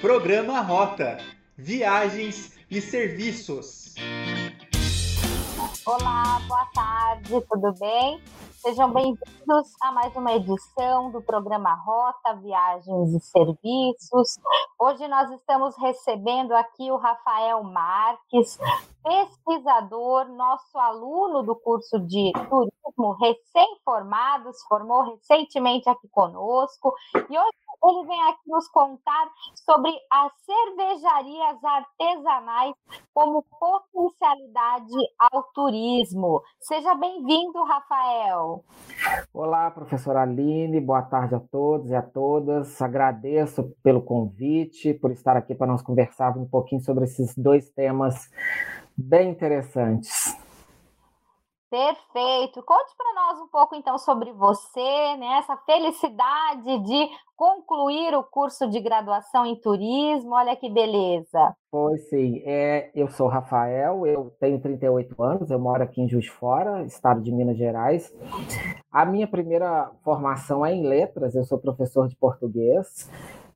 Programa Rota Viagens e Serviços. Olá, boa tarde, tudo bem? Sejam bem-vindos a mais uma edição do programa Rota Viagens e Serviços. Hoje nós estamos recebendo aqui o Rafael Marques, pesquisador, nosso aluno do curso de turismo, recém-formado, se formou recentemente aqui conosco. E hoje ele vem aqui nos contar sobre as cervejarias artesanais como potencialidade ao turismo. Seja bem-vindo, Rafael. Olá, professora Aline, boa tarde a todos e a todas. Agradeço pelo convite, por estar aqui para nós conversarmos um pouquinho sobre esses dois temas bem interessantes. Perfeito. Conte para nós um pouco então sobre você, né? Essa felicidade de concluir o curso de graduação em turismo. Olha que beleza. Pois sim. É, eu sou Rafael, eu tenho 38 anos, eu moro aqui em Juiz Fora, estado de Minas Gerais. A minha primeira formação é em letras, eu sou professor de português.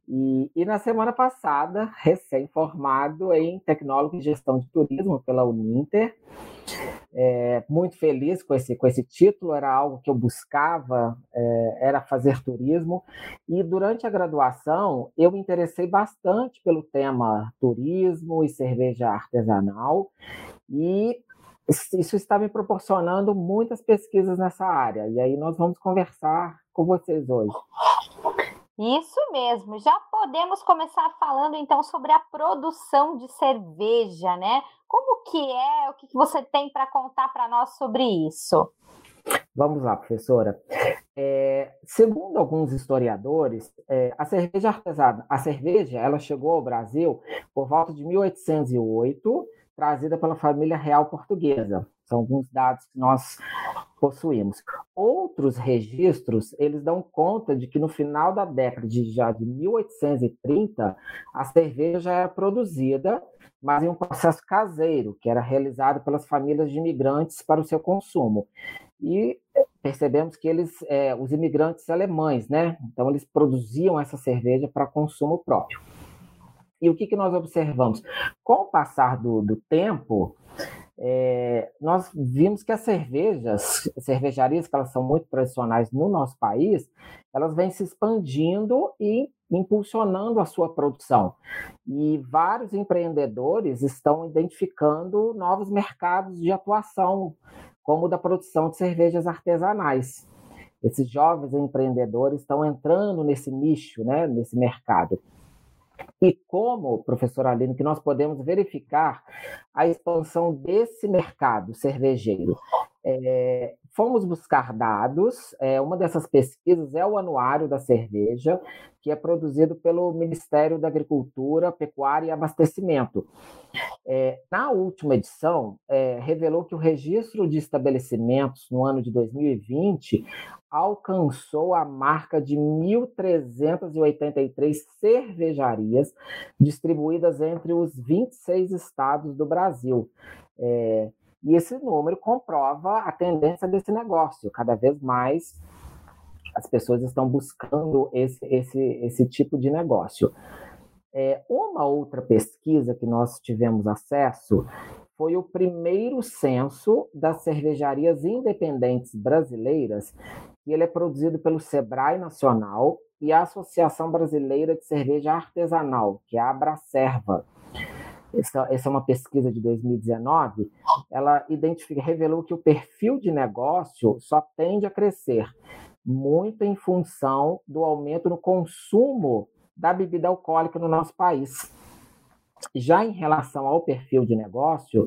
E, e, na semana passada, recém-formado em Tecnólogo em Gestão de Turismo pela Uninter, é, muito feliz com esse, com esse título, era algo que eu buscava, é, era fazer turismo. E durante a graduação, eu me interessei bastante pelo tema turismo e cerveja artesanal, e isso está me proporcionando muitas pesquisas nessa área. E aí nós vamos conversar com vocês hoje. Isso mesmo. Já podemos começar falando então sobre a produção de cerveja, né? Como que é? O que você tem para contar para nós sobre isso? Vamos lá, professora. É, segundo alguns historiadores, é, a cerveja artesanal, a cerveja, ela chegou ao Brasil por volta de 1808, trazida pela família real portuguesa. São alguns dados que nós possuímos. Outros registros, eles dão conta de que no final da década de, já de 1830, a cerveja era produzida, mas em um processo caseiro, que era realizado pelas famílias de imigrantes para o seu consumo. E percebemos que eles, é, os imigrantes alemães, né? Então eles produziam essa cerveja para consumo próprio. E o que, que nós observamos? Com o passar do, do tempo, é, nós vimos que as cervejas, cervejarias, que elas são muito tradicionais no nosso país, elas vêm se expandindo e impulsionando a sua produção. E vários empreendedores estão identificando novos mercados de atuação, como o da produção de cervejas artesanais. Esses jovens empreendedores estão entrando nesse nicho, né, nesse mercado. E como, professor Aline, que nós podemos verificar a expansão desse mercado cervejeiro? É, fomos buscar dados. É, uma dessas pesquisas é o Anuário da Cerveja, que é produzido pelo Ministério da Agricultura, Pecuária e Abastecimento. É, na última edição, revelou que o registro de estabelecimentos no ano de 2020 alcançou a marca de 1.383 cervejarias distribuídas entre os 26 estados do Brasil. É, e esse número comprova a tendência desse negócio. Cada vez mais as pessoas estão buscando esse, esse, esse tipo de negócio. É, uma outra pesquisa que nós tivemos acesso foi o primeiro censo das cervejarias independentes brasileiras, e ele é produzido pelo Sebrae Nacional e a Associação Brasileira de Cerveja Artesanal, que é a Abracerva. Essa, essa é uma pesquisa de 2019. Ela identifica, revelou que o perfil de negócio só tende a crescer muito em função do aumento no consumo da bebida alcoólica no nosso país. Já em relação ao perfil de negócio,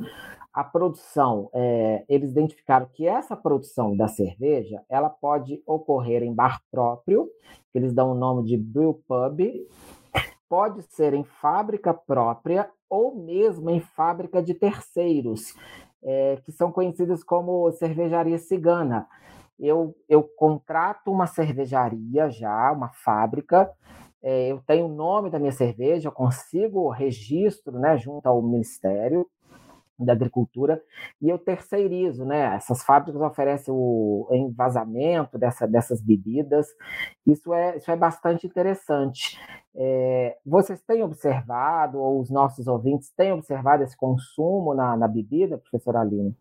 a produção, é, eles identificaram que essa produção da cerveja, ela pode ocorrer em bar próprio, que eles dão o nome de brew pub, pode ser em fábrica própria ou mesmo em fábrica de terceiros, é, que são conhecidas como cervejaria cigana. Eu, eu contrato uma cervejaria já, uma fábrica, é, eu tenho o nome da minha cerveja, eu consigo registro né, junto ao Ministério, da agricultura e eu terceirizo, né? Essas fábricas oferecem o envasamento dessa, dessas bebidas. Isso é, isso é bastante interessante. É, vocês têm observado, ou os nossos ouvintes têm observado esse consumo na, na bebida, professora Aline?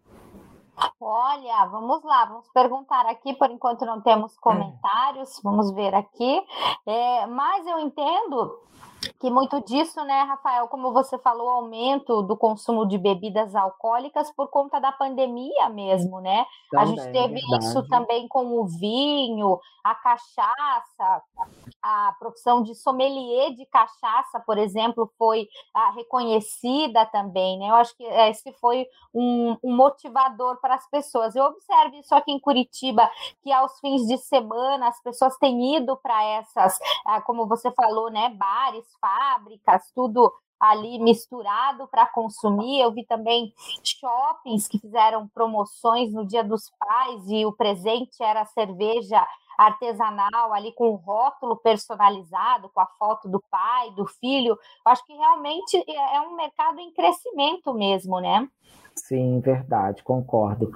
Olha, vamos lá, vamos perguntar aqui, por enquanto não temos comentários, vamos ver aqui. É, mas eu entendo que muito disso, né, Rafael, como você falou, aumento do consumo de bebidas alcoólicas por conta da pandemia mesmo, né? Também, a gente teve isso também com o vinho, a cachaça, a profissão de sommelier de cachaça, por exemplo, foi ah, reconhecida também, né? Eu acho que esse foi um, um motivador para as pessoas. Eu observo isso aqui em Curitiba, que aos fins de semana as pessoas têm ido para essas, ah, como você falou, né, bares, fábricas, tudo ali misturado para consumir. Eu vi também shoppings que fizeram promoções no Dia dos Pais e o presente era cerveja artesanal ali com o rótulo personalizado, com a foto do pai, do filho. Acho que realmente é, é um mercado em crescimento mesmo, né? Sim, verdade, concordo.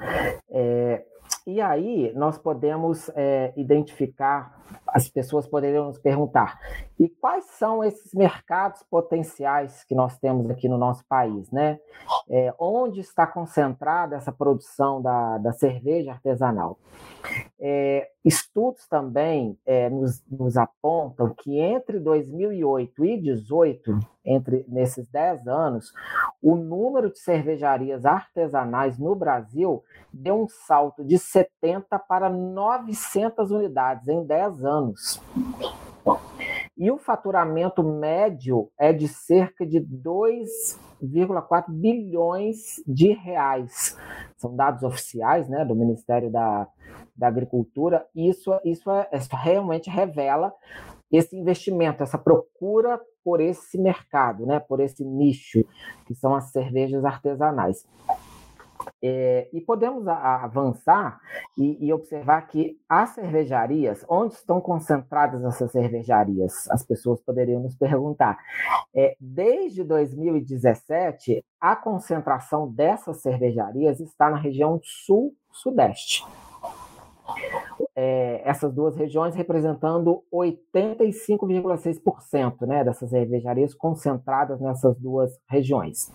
É, e aí nós podemos é, identificar, as pessoas poderiam nos perguntar, e quais são esses mercados potenciais que nós temos aqui no nosso país, né? É, onde está concentrada essa produção da, da cerveja artesanal? É, estudos também é, nos, nos, apontam que entre 2008 e 2018, entre nesses 10 anos, o número de cervejarias artesanais no Brasil deu um salto de 70 para 900 unidades em 10 anos. E o faturamento médio é de cerca de 2,4 bilhões de reais. São dados oficiais né, do Ministério da, da Agricultura. Isso, isso, é, isso realmente revela esse investimento, essa procura por esse mercado, né, por esse nicho, que são as cervejas artesanais. É, e podemos a, avançar e, e, observar que as cervejarias, onde estão concentradas essas cervejarias? As pessoas poderiam nos perguntar. É, desde 2017, a concentração dessas cervejarias está na região sul-sudeste. É, essas duas regiões representando 85,6% né, dessas cervejarias concentradas nessas duas regiões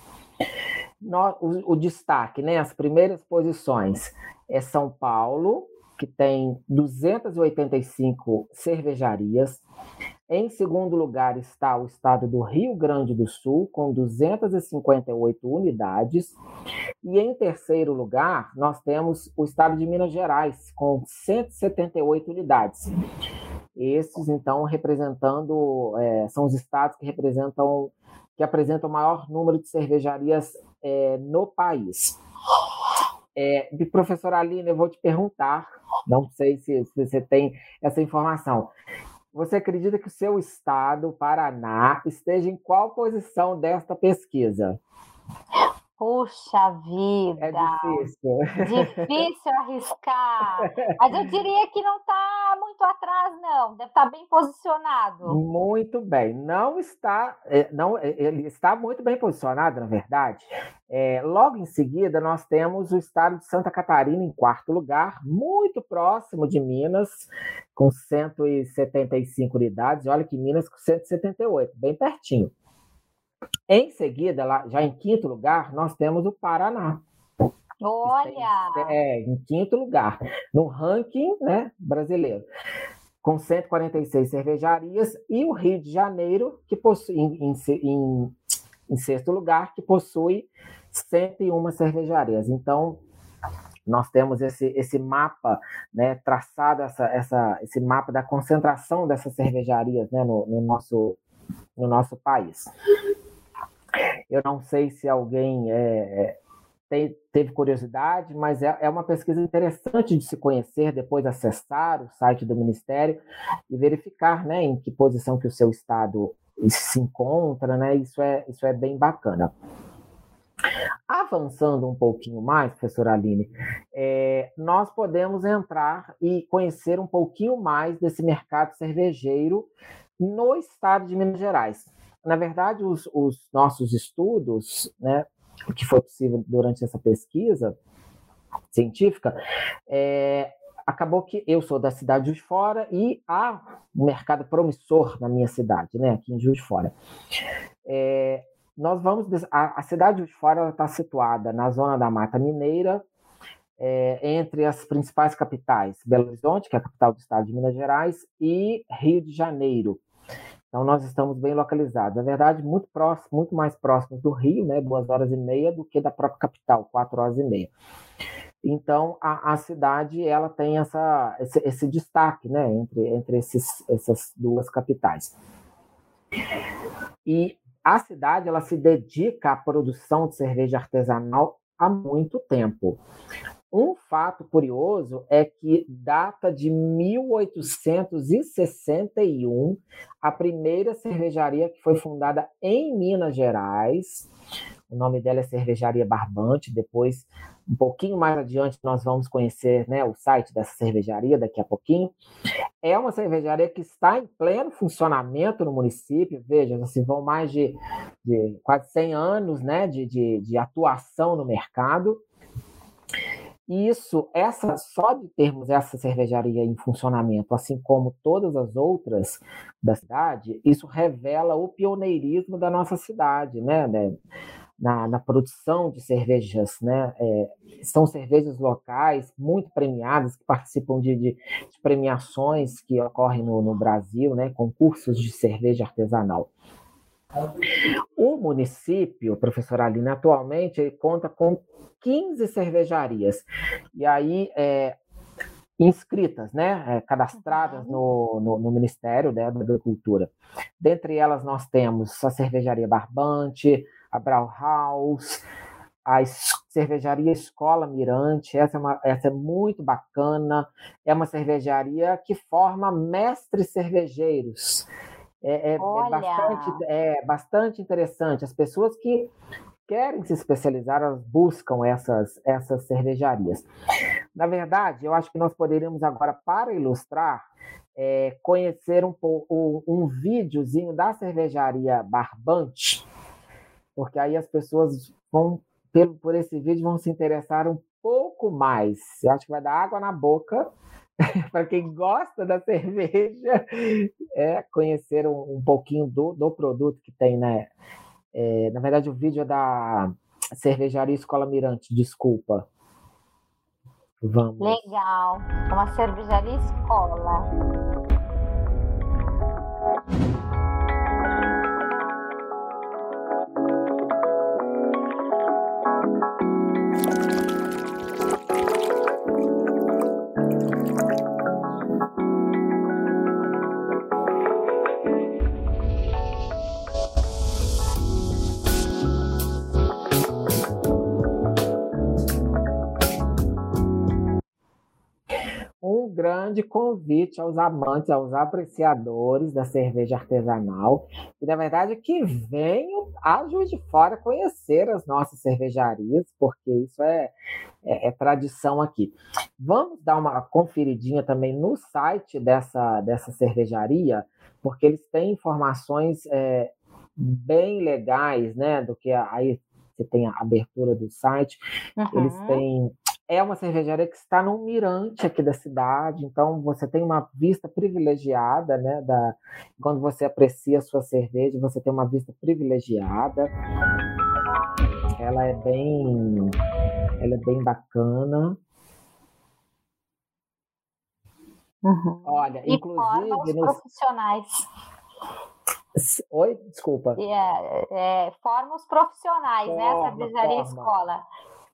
o, o destaque, né, as primeiras posições é São Paulo, que tem 285 cervejarias. Em segundo lugar está o estado do Rio Grande do Sul, com 258 unidades. E em terceiro lugar, nós temos o estado de Minas Gerais, com 178 unidades. Esses, então, representando, é, são os estados que representam, que apresentam o maior número de cervejarias é, no país. É, professora Aline, eu vou te perguntar, não sei se, se você tem essa informação. Você acredita que o seu estado, Paraná, esteja em qual posição desta pesquisa? Puxa vida! É difícil. Difícil arriscar. Mas eu diria que não está muito atrás, não. Deve estar tá bem posicionado. Muito bem. Não está, é, não, é, ele está muito bem posicionado, na verdade. É, logo em seguida, nós temos o estado de Santa Catarina em quarto lugar, muito próximo de Minas, com 175 unidades. Olha que Minas com 178, bem pertinho. Em seguida, lá, já em quinto lugar, nós temos o Paraná. Olha! É, em quinto lugar, no ranking né, brasileiro, com 146 cervejarias, e o Rio de Janeiro, que possui, em, em, em sexto lugar, que possui 101 cervejarias. Então, nós temos esse, esse mapa né, traçado, essa, essa, esse mapa da concentração dessas cervejarias né, no, no, nosso, no nosso país. Eu não sei se alguém é, tem, teve curiosidade, mas é, é, uma pesquisa interessante de se conhecer, depois acessar o site do Ministério e verificar né, em que posição que o seu estado se encontra, né? Isso é, isso é bem bacana. Avançando um pouquinho mais, professora Aline, é, nós podemos entrar e conhecer um pouquinho mais desse mercado cervejeiro no estado de Minas Gerais na verdade, os, os nossos estudos, né, que foi possível durante essa pesquisa científica, é, acabou que eu sou da cidade de Juiz de Fora e há um mercado promissor na minha cidade, né, aqui em Juiz de Fora. É, nós vamos a, a, cidade de Juiz de Fora está situada na zona da Mata Mineira, é, entre as principais capitais, Belo Horizonte, que é a capital do estado de Minas Gerais, e Rio de Janeiro. Então nós estamos bem localizados. Na verdade, muito próximo, muito mais próximos do Rio, né, duas horas e meia, do que da própria capital, quatro horas e meia. Então, a, a cidade ela tem essa, esse, esse, destaque né, entre, entre esses, essas duas capitais. E a cidade ela se dedica à produção de cerveja artesanal há muito tempo. Um fato curioso é que data de 1861 a primeira cervejaria que foi fundada em Minas Gerais. O nome dela é Cervejaria Barbante. Depois um pouquinho mais adiante nós vamos conhecer né, o site dessa cervejaria daqui a pouquinho. É uma cervejaria que está em pleno funcionamento no município. Veja, assim, vão mais de, de quase 100 anos né, de, de, de atuação no mercado. Isso, essa só de termos essa cervejaria em funcionamento, assim como todas as outras da cidade, isso revela o pioneirismo da nossa cidade, né? né? na, na produção de cervejas, né? É, são cervejas locais muito premiadas, que participam de, de, de premiações que ocorrem no, no, Brasil, né? Concursos de cerveja artesanal. O município, professor Aline, atualmente ele conta com 15 cervejarias. E aí, é, inscritas, né, é, cadastradas no, no, no, Ministério né, da Agricultura. Dentre elas, nós temos a Cervejaria Barbante, a Brauhaus, a cervejaria Escola Mirante, essa é, uma, essa é muito bacana, é uma cervejaria que forma mestres cervejeiros. É, é, é, bastante, é bastante interessante. As pessoas que querem se especializar, elas buscam essas, essas cervejarias. Na verdade, eu acho que nós poderíamos agora, para ilustrar, é, conhecer um pouco um videozinho da cervejaria Barbante, porque aí as pessoas vão, pelo, por esse vídeo, vão se interessar um pouco mais. Eu acho que vai dar água na boca para quem gosta da cerveja, é conhecer um, um pouquinho do, do produto que tem, né? É, na verdade, o vídeo é da Cervejaria Escola Mirante, desculpa. Vamos. Legal. Uma cervejaria escola. Grande convite aos amantes, aos apreciadores da cerveja artesanal, e na verdade que venham a Juiz de Fora conhecer as nossas cervejarias, porque isso é, é, é tradição aqui. Vamos dar uma conferidinha também no site dessa, dessa cervejaria, porque eles têm informações é, bem legais, né, do que aí você tem a abertura do site, uhum. eles têm é uma cervejaria que está num mirante aqui da cidade, então você tem uma vista privilegiada, né? Da, quando você aprecia a sua cerveja, você tem uma vista privilegiada. Ela é bem, ela é bem bacana. Uhum. Olha, e inclusive nos profissionais. Oi, desculpa. É, é, forma os profissionais, forma, né? Cervejaria forma. escola.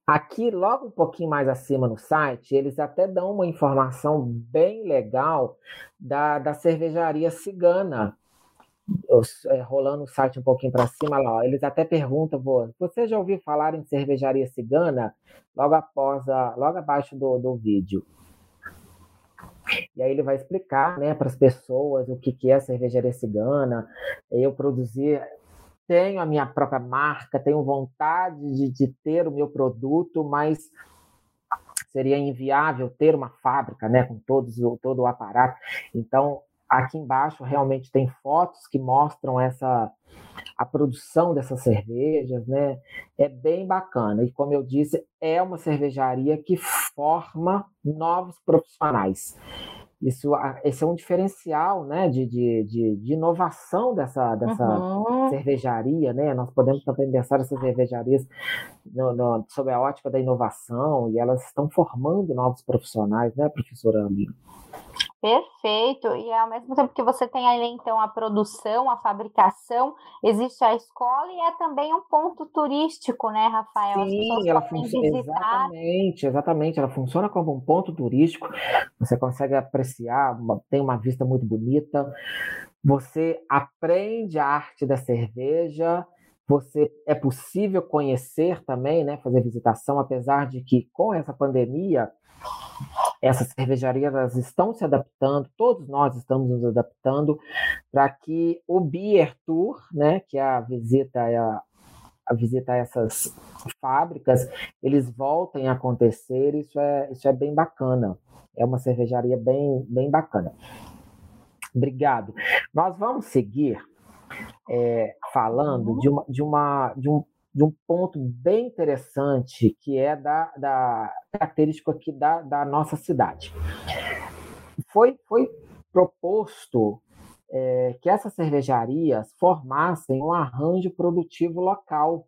Aqui, logo um pouquinho mais acima no site, eles até dão uma informação bem legal da, da cervejaria cigana. Eu, é, rolando o site um pouquinho para cima, lá, ó, eles até perguntam: você já ouviu falar em cervejaria cigana? Logo após, a, logo abaixo do, do vídeo. E aí ele vai explicar né, para as pessoas o que, que é a cervejaria cigana. Eu produzir tenho a minha própria marca, tenho vontade de, de ter o meu produto, mas seria inviável ter uma fábrica, né, com todos todo o aparato. Então, aqui embaixo realmente tem fotos que mostram essa a produção dessas cervejas, né? É bem bacana. E como eu disse, é uma cervejaria que forma novos profissionais. Isso, esse é um diferencial né, de, de, de, de inovação dessa, dessa uhum. cervejaria. Né? Nós podemos também pensar essas cervejarias no, no, sob a ótica da inovação e elas estão formando novos profissionais, né, professora Alina? Perfeito. E ao mesmo tempo que você tem ali, então, a produção, a fabricação, existe a escola e é também um ponto turístico, né, Rafael? Sim, ela funciona. Exatamente, exatamente. Ela funciona como um ponto turístico. Você consegue apreciar, tem uma vista muito bonita. Você aprende a arte da cerveja. Você é possível conhecer também, né, fazer visitação, apesar de que com essa pandemia essas cervejarias estão se adaptando, todos nós estamos nos adaptando para que o Beer Tour, né, que é a visita a, a a essas fábricas, eles voltem a acontecer. Isso é, isso é bem bacana. É uma cervejaria bem, bem bacana. Obrigado. Nós vamos seguir é, falando de uma, de uma de um de um ponto bem interessante que é da, da característico aqui da, da nossa cidade. Foi, foi proposto é, que essas cervejarias formassem um arranjo produtivo local,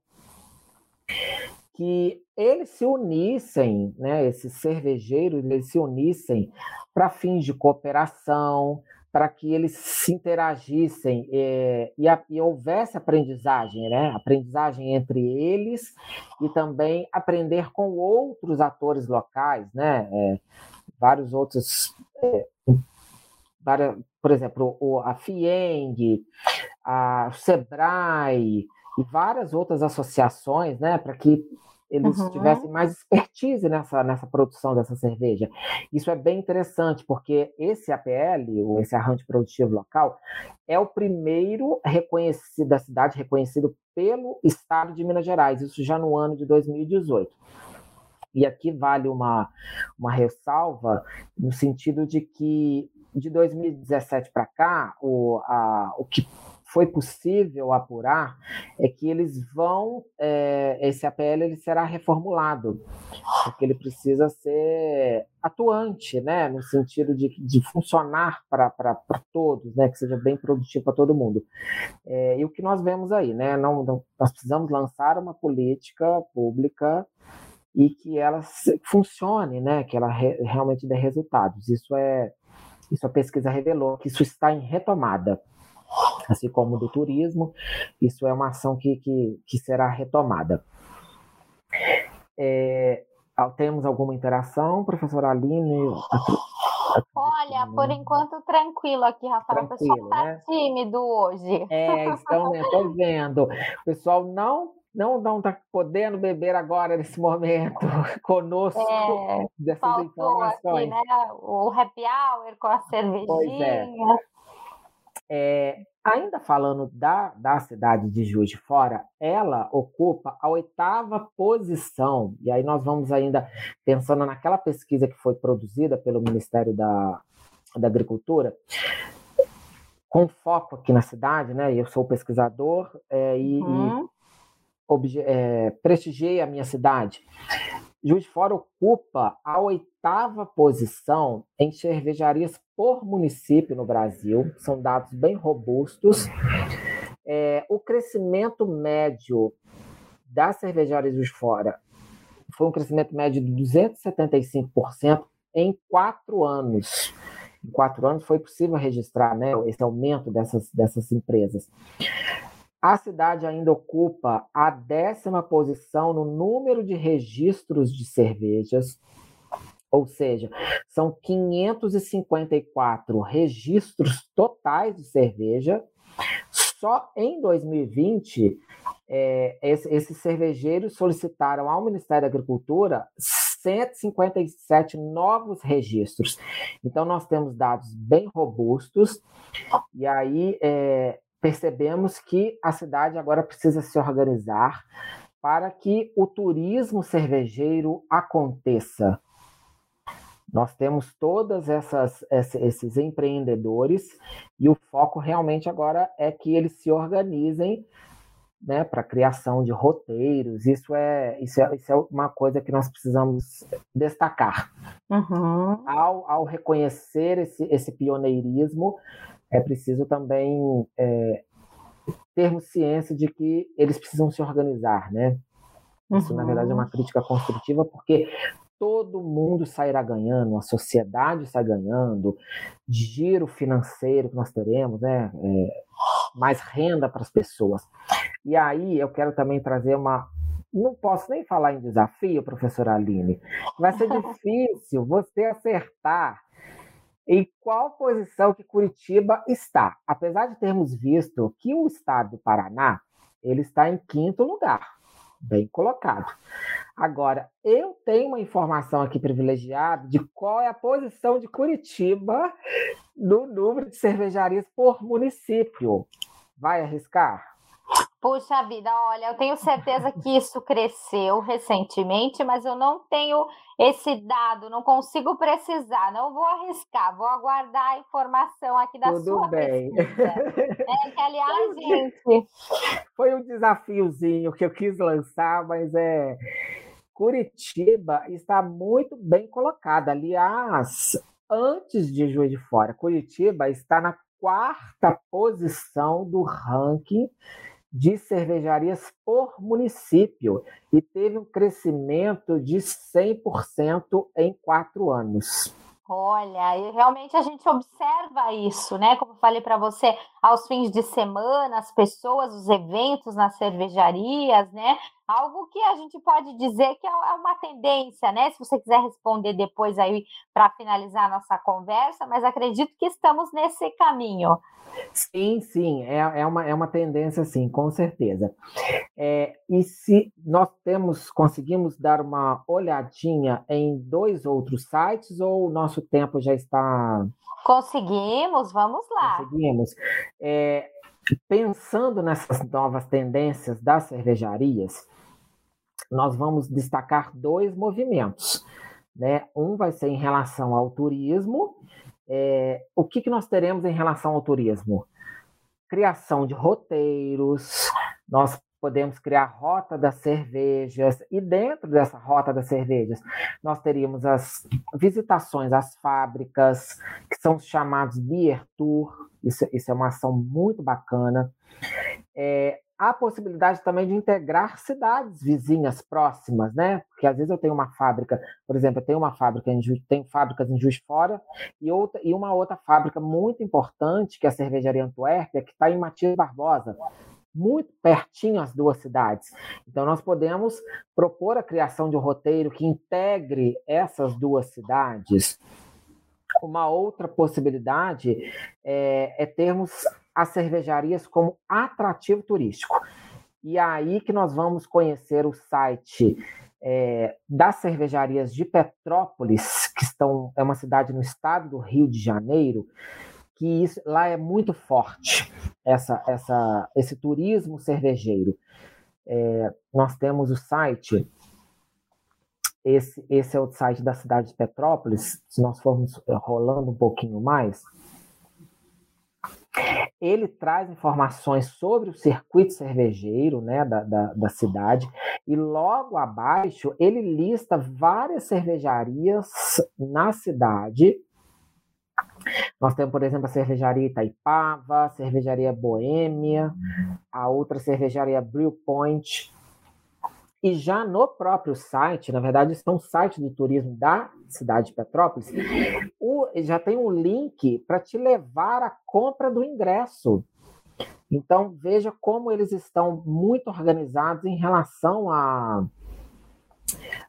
que eles se unissem, né, esses cervejeiros, eles se unissem para fins de cooperação, para que eles se interagissem é, e, a, e, houvesse aprendizagem, né? aprendizagem entre eles e também aprender com outros atores locais, né? É, vários outros, é, várias, por exemplo, o, a FIENG, a SEBRAE e várias outras associações, né? para que eles uhum. tivessem mais expertise nessa, nessa produção dessa cerveja. Isso é bem interessante, porque esse APL, esse arranjo produtivo local, é o primeiro reconhecido da cidade, reconhecido pelo Estado de Minas Gerais, isso já no ano de 2018. E aqui vale uma, uma ressalva no sentido de que de 2017 para cá, o, a, o que foi possível apurar é que eles vão, é, esse APL ele será reformulado, porque ele precisa ser atuante, né, no sentido de, de funcionar para todos, né, que seja bem produtivo para todo mundo. É, e o que nós vemos aí, né, não, não, nós precisamos lançar uma política pública e que ela funcione, né, que ela re, realmente dê resultados. Isso é, isso a pesquisa revelou que isso está em retomada assim como do turismo. Isso é uma ação que, que, que será retomada. É, temos alguma interação, professora Aline? Olha, por enquanto tranquilo aqui, Rafael. Tranquilo, o pessoal está né? tímido hoje. É, estão, né? Estou vendo. O pessoal não não não está podendo beber agora nesse momento conosco é, dessas informações. Aqui, né? O happy hour com a cervejinha. Pois é. É, ainda falando da, da cidade de Juiz de Fora, ela ocupa a oitava posição, e aí nós vamos ainda pensando naquela pesquisa que foi produzida pelo Ministério da, da Agricultura, com foco aqui na cidade, né? Eu sou pesquisador é, e, uhum. e é, prestigiei a minha cidade. Juiz de Fora ocupa a oitava posição em cervejarias por município no Brasil, são dados bem robustos. É, o crescimento médio das cervejarias de fora foi um crescimento médio de 275% em quatro anos. Em quatro anos foi possível registrar né, esse aumento dessas, dessas empresas. A cidade ainda ocupa a décima posição no número de registros de cervejas, ou seja, são 554 registros totais de cerveja. Só em 2020, é, esses cervejeiros solicitaram ao Ministério da Agricultura 157 novos registros. Então, nós temos dados bem robustos, e aí é, percebemos que a cidade agora precisa se organizar para que o turismo cervejeiro aconteça. Nós temos todas essas esses empreendedores e o foco realmente agora é que eles se organizem né, para a criação de roteiros. Isso é, isso, é, isso é uma coisa que nós precisamos destacar. Uhum. Ao, ao reconhecer esse, esse pioneirismo, é preciso também é, termos ciência de que eles precisam se organizar, né? Isso, uhum. na verdade, é uma crítica construtiva, porque todo mundo sairá ganhando, a sociedade sai ganhando, giro financeiro que nós teremos, né? É, mais renda para as pessoas. E aí eu quero também trazer uma. Não posso nem falar em desafio, professora Aline. Vai ser difícil você acertar em qual posição que Curitiba está. Apesar de termos visto que o estado do Paraná ele está em quinto lugar, bem colocado. Agora, eu tenho uma informação aqui privilegiada de qual é a posição de Curitiba no número de cervejarias por município. Vai arriscar? Puxa vida, olha, eu tenho certeza que isso cresceu recentemente, mas eu não tenho esse dado, não consigo precisar, não vou arriscar, vou aguardar a informação aqui da Tudo sua bem. pesquisa. É, que, aliás, gente... Foi um desafiozinho que eu quis lançar, mas é... Curitiba está muito bem colocada. Aliás, antes de Juiz de Fora, Curitiba está na quarta posição do ranking de cervejarias por município e teve um crescimento de 100% em quatro anos. Olha, e realmente a gente observa isso, né? Como falei para você, aos fins de semana, as pessoas, os eventos nas cervejarias, né? Algo que a gente pode dizer que é, é uma tendência, né? Se você quiser responder depois aí para finalizar a nossa conversa, mas acredito que estamos nesse caminho. Sim, sim, é, é, uma, é uma tendência, sim, com certeza. É, e se nós temos, conseguimos dar uma olhadinha em dois outros sites ou o nosso tempo já está. Conseguimos, vamos lá. Conseguimos. É, pensando nessas novas tendências das cervejarias, nós vamos destacar dois movimentos. Né? Um vai ser em relação ao turismo é, o que, que nós teremos em relação ao turismo? Criação de roteiros, nós podemos criar rota das cervejas, e dentro dessa rota das cervejas, nós teríamos as visitações às fábricas, que são chamados Beer Tour, isso, isso é uma ação muito bacana. É, há possibilidade também de integrar cidades vizinhas próximas, né? Porque às vezes eu tenho uma fábrica, por exemplo, eu tenho uma fábrica em Juiz, tenho fábricas em Juiz Fora e outra e uma outra fábrica muito importante que é a cervejaria Antuérpia, que está em Matias Barbosa, muito pertinho as duas cidades. Então nós podemos propor a criação de um roteiro que integre essas duas cidades. Uma outra possibilidade é, é termos as cervejarias como atrativo turístico. E é aí que nós vamos conhecer o site é, das cervejarias de Petrópolis, que estão, é uma cidade no estado do Rio de Janeiro, que isso, lá é muito forte essa, essa, esse turismo cervejeiro. É, nós temos o site, esse, esse é o site da cidade de Petrópolis, se nós formos rolando um pouquinho mais, ele traz informações sobre o circuito cervejeiro né, da, da, da, cidade, e logo abaixo ele lista várias cervejarias na cidade. Nós temos, por exemplo, a cervejaria Itaipava, a cervejaria Boêmia, a outra cervejaria Brew Point, e já no próprio site, na verdade, isso é um site do turismo da cidade de Petrópolis, o, já tem um link para te levar à compra do ingresso. Então, veja como eles estão muito organizados em relação a,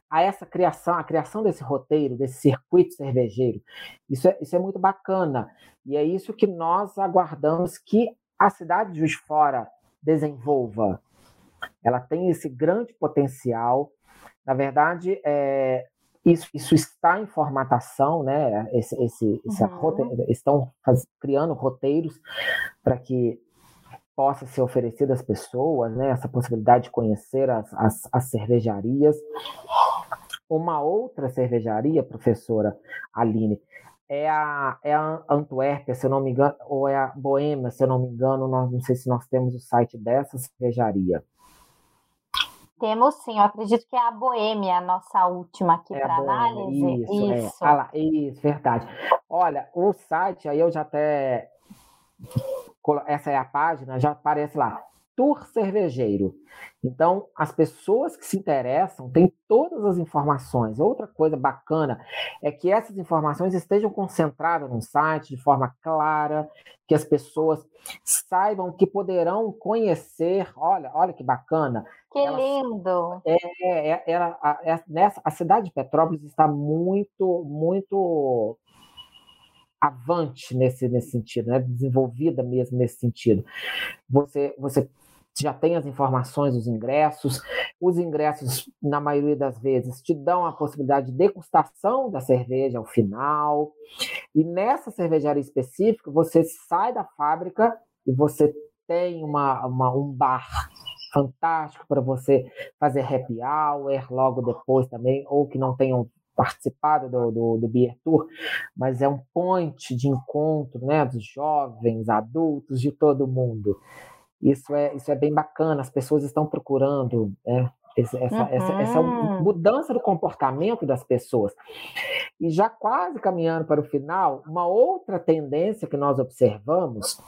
a essa criação, a criação desse roteiro, desse circuito cervejeiro. Isso é, isso é muito bacana. E é isso que nós aguardamos que a cidade de Juiz Fora desenvolva ela tem esse grande potencial. Na verdade, é, isso, isso, está em formatação, né? Esse, esse, uhum. estão faz, criando roteiros para que possa ser oferecido às pessoas, né? Essa possibilidade de conhecer as, as, as cervejarias. Uma outra cervejaria, professora Aline, é a, é a Antuérpia, se eu não me engano, ou é a Boêmia, se eu não me engano, nós, não sei se nós temos o site dessa cervejaria. Temos sim, eu acredito que é a Boêmia, a nossa última aqui é para análise. Isso, isso. É. Ah lá, isso, verdade. Olha, o site, aí eu já até. Essa é a página, já aparece lá. Tour Cervejeiro. Então, as pessoas que se interessam têm todas as informações. Outra coisa bacana é que essas informações estejam concentradas no site de forma clara, que as pessoas saibam que poderão conhecer. Olha, olha que bacana. Que lindo! É, é, é, a, é, nessa, a cidade de Petrópolis está muito, muito avante nesse, nesse sentido, né? desenvolvida mesmo nesse sentido. Você, você já tem as informações dos ingressos. Os ingressos, na maioria das vezes, te dão a possibilidade de degustação da cerveja ao final. E nessa cervejaria específica, você sai da fábrica e você tem uma, uma um bar fantástico para você fazer happy hour logo depois também, ou que não tenham participado do, do, do Beer Tour, mas é um ponte de encontro né, dos jovens, adultos, de todo mundo. Isso é, isso é bem bacana, as pessoas estão procurando né, essa, uhum. essa, essa mudança do comportamento das pessoas. E já quase caminhando para o final, uma outra tendência que nós observamos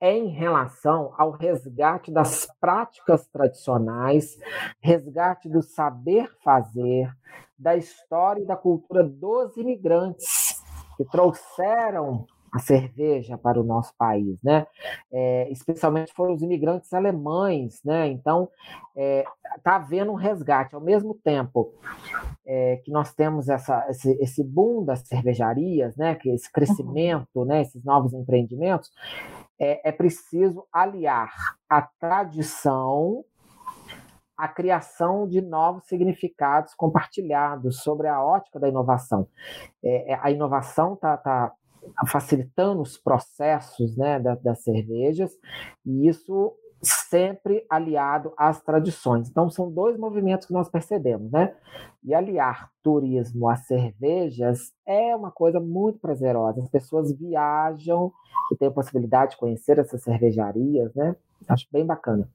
é em relação ao resgate das práticas tradicionais, resgate do saber fazer, da história e da cultura dos imigrantes que trouxeram a cerveja para o nosso país, né? É, especialmente foram os imigrantes alemães, né? Então está é, tá havendo um resgate ao mesmo tempo é, que nós temos essa, esse, esse, boom das cervejarias, né? Que esse crescimento, uhum. né? Esses novos empreendimentos é, é preciso aliar a tradição a criação de novos significados compartilhados sobre a ótica da inovação. É, é a inovação está tá facilitando os processos né, das, das cervejas, e isso sempre aliado às tradições. Então, são dois movimentos que nós percebemos, né? E aliar turismo às cervejas é uma coisa muito prazerosa. As pessoas viajam e têm a possibilidade de conhecer essas cervejarias, né? Acho bem bacana.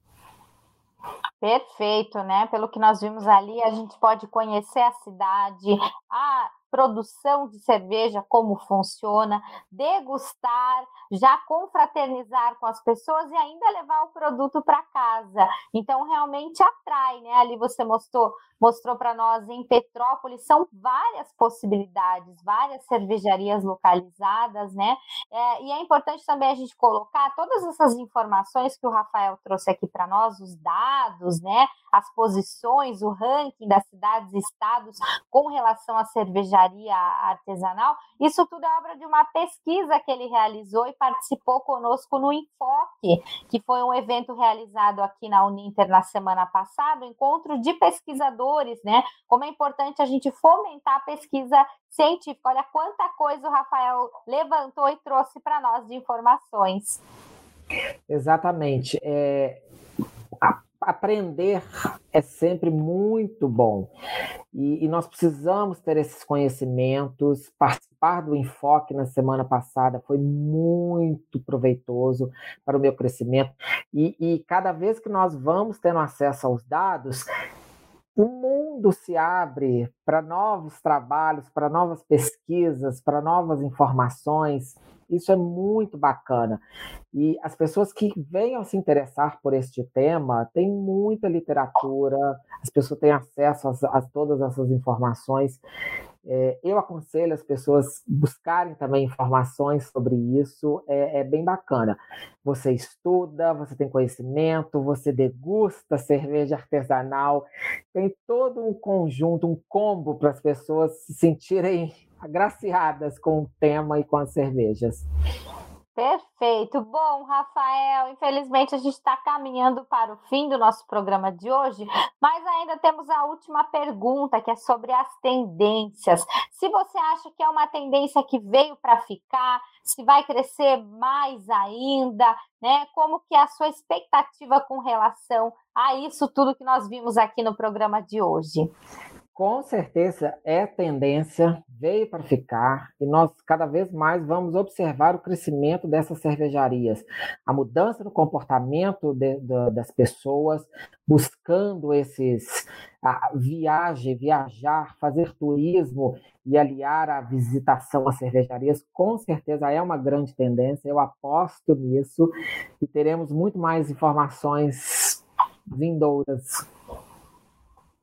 Perfeito, né? Pelo que nós vimos ali, a gente pode conhecer a cidade, a produção de cerveja, como funciona, degustar, já confraternizar com as pessoas e ainda levar o produto para casa. Então, realmente atrai, né? Ali você mostrou, mostrou para nós em Petrópolis, são várias possibilidades, várias cervejarias localizadas, né? É, e é importante também a gente colocar todas essas informações que o Rafael trouxe aqui para nós, os dados, né? As posições, o ranking das cidades e estados com relação à cervejaria artesanal. Isso tudo é obra de uma pesquisa que ele realizou e participou conosco no Enfoque, que foi um evento realizado aqui na Uninter na semana passada, um encontro de pesquisadores, né? Como é importante a gente fomentar a pesquisa científica. Olha quanta coisa o Rafael levantou e trouxe para nós de informações. Exatamente. É, aprender é sempre muito bom. E, e, nós precisamos ter esses conhecimentos. Participar do Enfoque na semana passada foi muito proveitoso para o meu crescimento. E, e cada vez que nós vamos tendo acesso aos dados, o mundo se abre para novos trabalhos, para novas pesquisas, para novas informações. Isso é muito bacana. E as pessoas que venham se interessar por este tema, tem muita literatura, as pessoas têm acesso a, a todas essas informações. É, eu aconselho as pessoas buscarem também informações sobre isso, é, é, bem bacana. Você estuda, você tem conhecimento, você degusta cerveja artesanal, tem todo um conjunto, um combo para as pessoas se sentirem agraciadas com o tema e com as cervejas. Perfeito. Bom, Rafael, infelizmente a gente está caminhando para o fim do nosso programa de hoje, mas ainda temos a última pergunta, que é sobre as tendências. Se você acha que é uma tendência que veio para ficar, se vai crescer mais ainda, né? Como que é a sua expectativa com relação a isso tudo que nós vimos aqui no programa de hoje? Com certeza é tendência, veio para ficar, e nós cada vez mais vamos observar o crescimento dessas cervejarias, a mudança no comportamento de, de, das pessoas, buscando esses a viagem, viajar, fazer turismo e aliar a visitação às cervejarias, com certeza é uma grande tendência, eu aposto nisso, e teremos muito mais informações vindouras.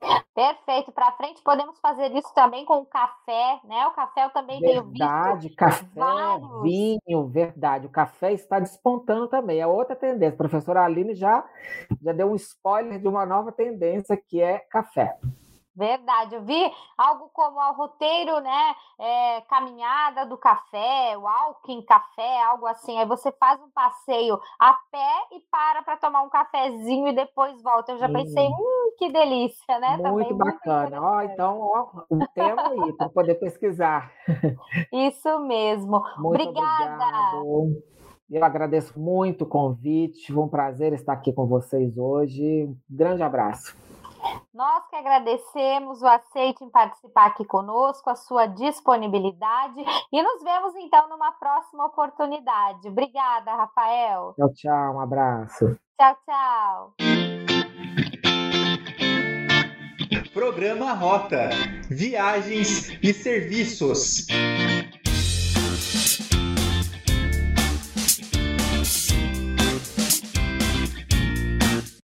Perfeito. Para frente podemos fazer isso também com o café, né? O café eu também verdade, tenho visto. Verdade, café, vários... vinho, verdade. O café está despontando também. É outra tendência. A professora Aline já, já deu um spoiler de uma nova tendência que é café. Verdade, eu vi algo como o roteiro, né? É, caminhada do café, walking café, algo assim. Aí você faz um passeio a pé e para para tomar um cafezinho e depois volta. Eu já pensei, hum, que delícia, né? Muito Também, bacana. Muito ó, então, ó, um tema aí para poder pesquisar. Isso mesmo. Muito Obrigada. Obrigado. Eu agradeço muito o convite. Foi um prazer estar aqui com vocês hoje. Um grande abraço. Nós que agradecemos o aceite em participar aqui conosco, a sua disponibilidade e nos vemos então numa próxima oportunidade. Obrigada, Rafael. Tchau, tchau, um abraço. Tchau, tchau. Programa Rota: Viagens e Serviços.